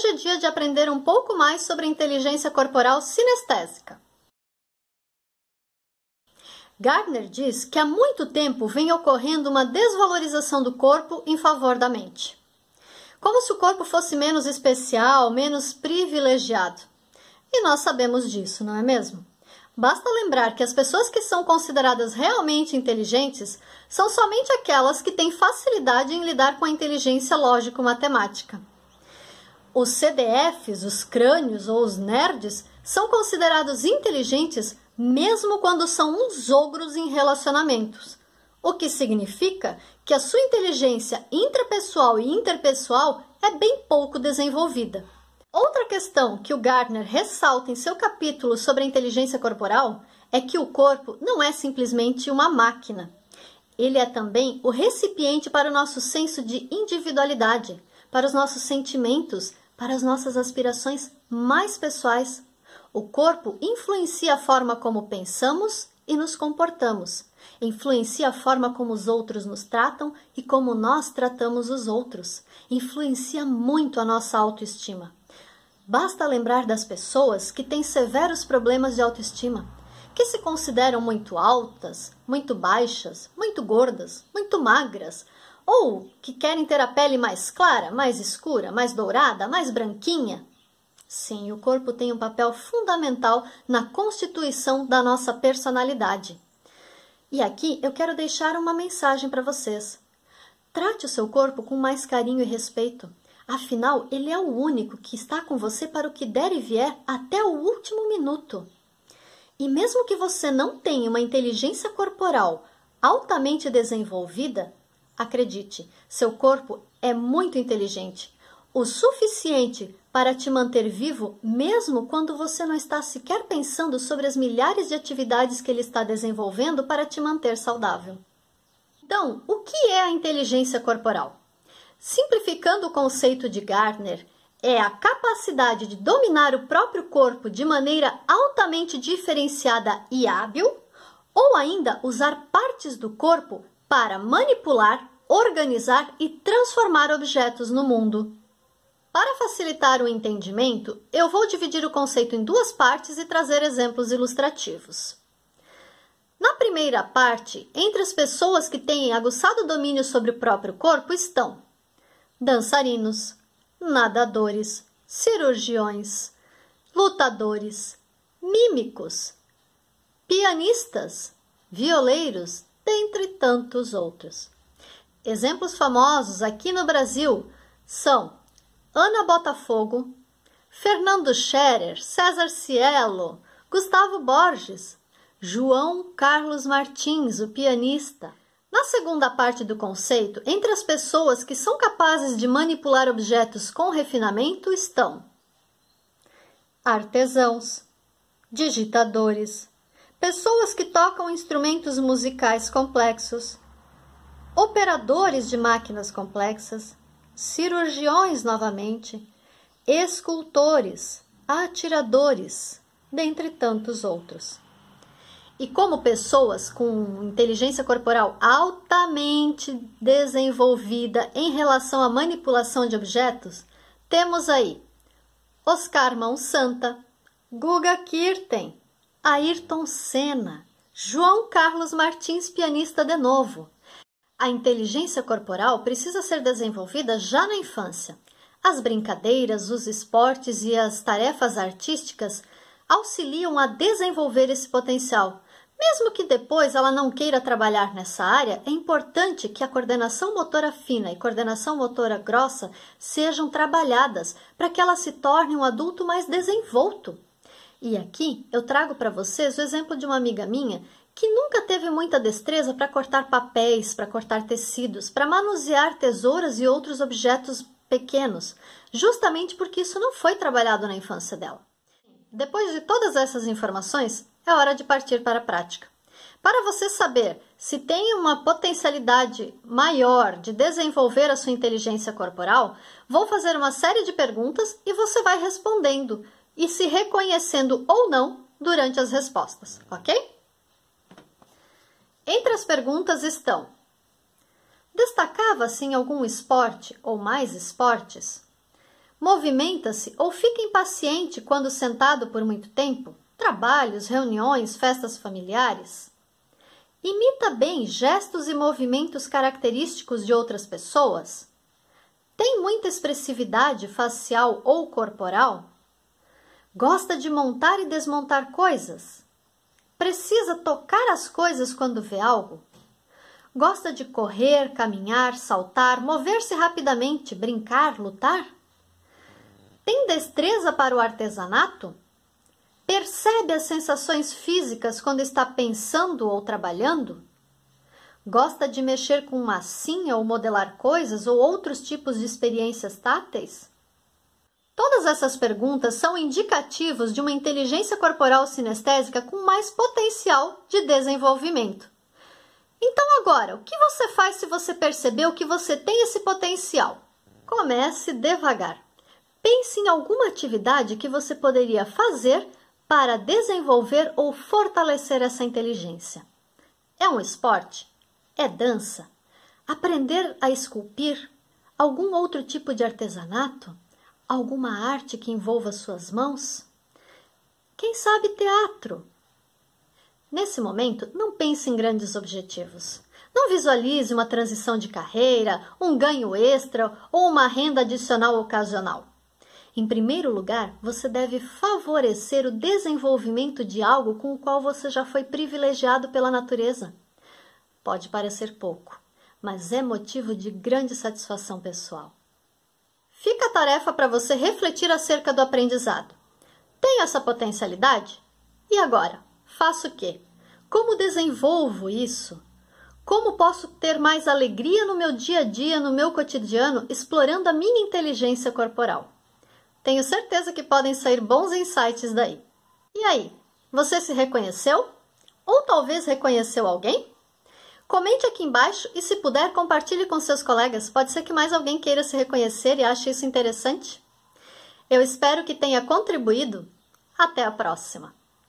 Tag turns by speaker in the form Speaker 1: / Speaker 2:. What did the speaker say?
Speaker 1: hoje é dia de aprender um pouco mais sobre a inteligência corporal sinestésica. Gardner diz que há muito tempo vem ocorrendo uma desvalorização do corpo em favor da mente. Como se o corpo fosse menos especial, menos privilegiado. E nós sabemos disso, não é mesmo? Basta lembrar que as pessoas que são consideradas realmente inteligentes são somente aquelas que têm facilidade em lidar com a inteligência lógico-matemática. Os CDFs, os crânios ou os nerds são considerados inteligentes mesmo quando são uns ogros em relacionamentos, o que significa que a sua inteligência intrapessoal e interpessoal é bem pouco desenvolvida. Outra questão que o Gardner ressalta em seu capítulo sobre a inteligência corporal é que o corpo não é simplesmente uma máquina. Ele é também o recipiente para o nosso senso de individualidade, para os nossos sentimentos para as nossas aspirações mais pessoais. O corpo influencia a forma como pensamos e nos comportamos, influencia a forma como os outros nos tratam e como nós tratamos os outros, influencia muito a nossa autoestima. Basta lembrar das pessoas que têm severos problemas de autoestima, que se consideram muito altas, muito baixas, muito gordas, muito magras, ou que querem ter a pele mais clara, mais escura, mais dourada, mais branquinha? Sim, o corpo tem um papel fundamental na constituição da nossa personalidade. E aqui eu quero deixar uma mensagem para vocês. Trate o seu corpo com mais carinho e respeito. Afinal, ele é o único que está com você para o que der e vier até o último minuto. E mesmo que você não tenha uma inteligência corporal altamente desenvolvida, Acredite, seu corpo é muito inteligente, o suficiente para te manter vivo mesmo quando você não está sequer pensando sobre as milhares de atividades que ele está desenvolvendo para te manter saudável. Então, o que é a inteligência corporal? Simplificando o conceito de Gardner, é a capacidade de dominar o próprio corpo de maneira altamente diferenciada e hábil, ou ainda usar partes do corpo para manipular, organizar e transformar objetos no mundo. Para facilitar o entendimento, eu vou dividir o conceito em duas partes e trazer exemplos ilustrativos. Na primeira parte, entre as pessoas que têm aguçado domínio sobre o próprio corpo estão dançarinos, nadadores, cirurgiões, lutadores, mímicos, pianistas, violeiros, dentre tantos outros. Exemplos famosos aqui no Brasil são Ana Botafogo, Fernando Scherer, César Cielo, Gustavo Borges, João Carlos Martins, o pianista. Na segunda parte do conceito, entre as pessoas que são capazes de manipular objetos com refinamento estão artesãos, digitadores, pessoas que tocam instrumentos musicais complexos, operadores de máquinas complexas, cirurgiões novamente, escultores, atiradores, dentre tantos outros. E como pessoas com inteligência corporal altamente desenvolvida em relação à manipulação de objetos, temos aí Oscar Mão Santa, Guga Kirten, Ayrton Senna, João Carlos Martins, pianista de novo, a inteligência corporal precisa ser desenvolvida já na infância. As brincadeiras, os esportes e as tarefas artísticas auxiliam a desenvolver esse potencial. Mesmo que depois ela não queira trabalhar nessa área, é importante que a coordenação motora fina e coordenação motora grossa sejam trabalhadas para que ela se torne um adulto mais desenvolto. E aqui eu trago para vocês o exemplo de uma amiga minha que nunca teve muita destreza para cortar papéis, para cortar tecidos, para manusear tesouras e outros objetos pequenos, justamente porque isso não foi trabalhado na infância dela. Depois de todas essas informações, é hora de partir para a prática. Para você saber se tem uma potencialidade maior de desenvolver a sua inteligência corporal, vou fazer uma série de perguntas e você vai respondendo e se reconhecendo ou não durante as respostas, ok? Entre as perguntas estão: Destacava-se em algum esporte ou mais esportes? Movimenta-se ou fica impaciente quando sentado por muito tempo? Trabalhos, reuniões, festas familiares? Imita bem gestos e movimentos característicos de outras pessoas? Tem muita expressividade facial ou corporal? Gosta de montar e desmontar coisas? Precisa tocar as coisas quando vê algo? Gosta de correr, caminhar, saltar, mover-se rapidamente, brincar, lutar? Tem destreza para o artesanato? Percebe as sensações físicas quando está pensando ou trabalhando? Gosta de mexer com massinha ou modelar coisas ou outros tipos de experiências táteis? Todas essas perguntas são indicativos de uma inteligência corporal sinestésica com mais potencial de desenvolvimento. Então, agora, o que você faz se você percebeu que você tem esse potencial? Comece devagar. Pense em alguma atividade que você poderia fazer para desenvolver ou fortalecer essa inteligência. É um esporte? É dança? Aprender a esculpir? Algum outro tipo de artesanato? Alguma arte que envolva suas mãos? Quem sabe teatro? Nesse momento, não pense em grandes objetivos. Não visualize uma transição de carreira, um ganho extra ou uma renda adicional ocasional. Em primeiro lugar, você deve favorecer o desenvolvimento de algo com o qual você já foi privilegiado pela natureza. Pode parecer pouco, mas é motivo de grande satisfação pessoal. Fica a tarefa para você refletir acerca do aprendizado. Tenho essa potencialidade? E agora? Faço o quê? Como desenvolvo isso? Como posso ter mais alegria no meu dia a dia, no meu cotidiano, explorando a minha inteligência corporal? Tenho certeza que podem sair bons insights daí. E aí, você se reconheceu? Ou talvez reconheceu alguém? Comente aqui embaixo e, se puder, compartilhe com seus colegas. Pode ser que mais alguém queira se reconhecer e ache isso interessante. Eu espero que tenha contribuído. Até a próxima!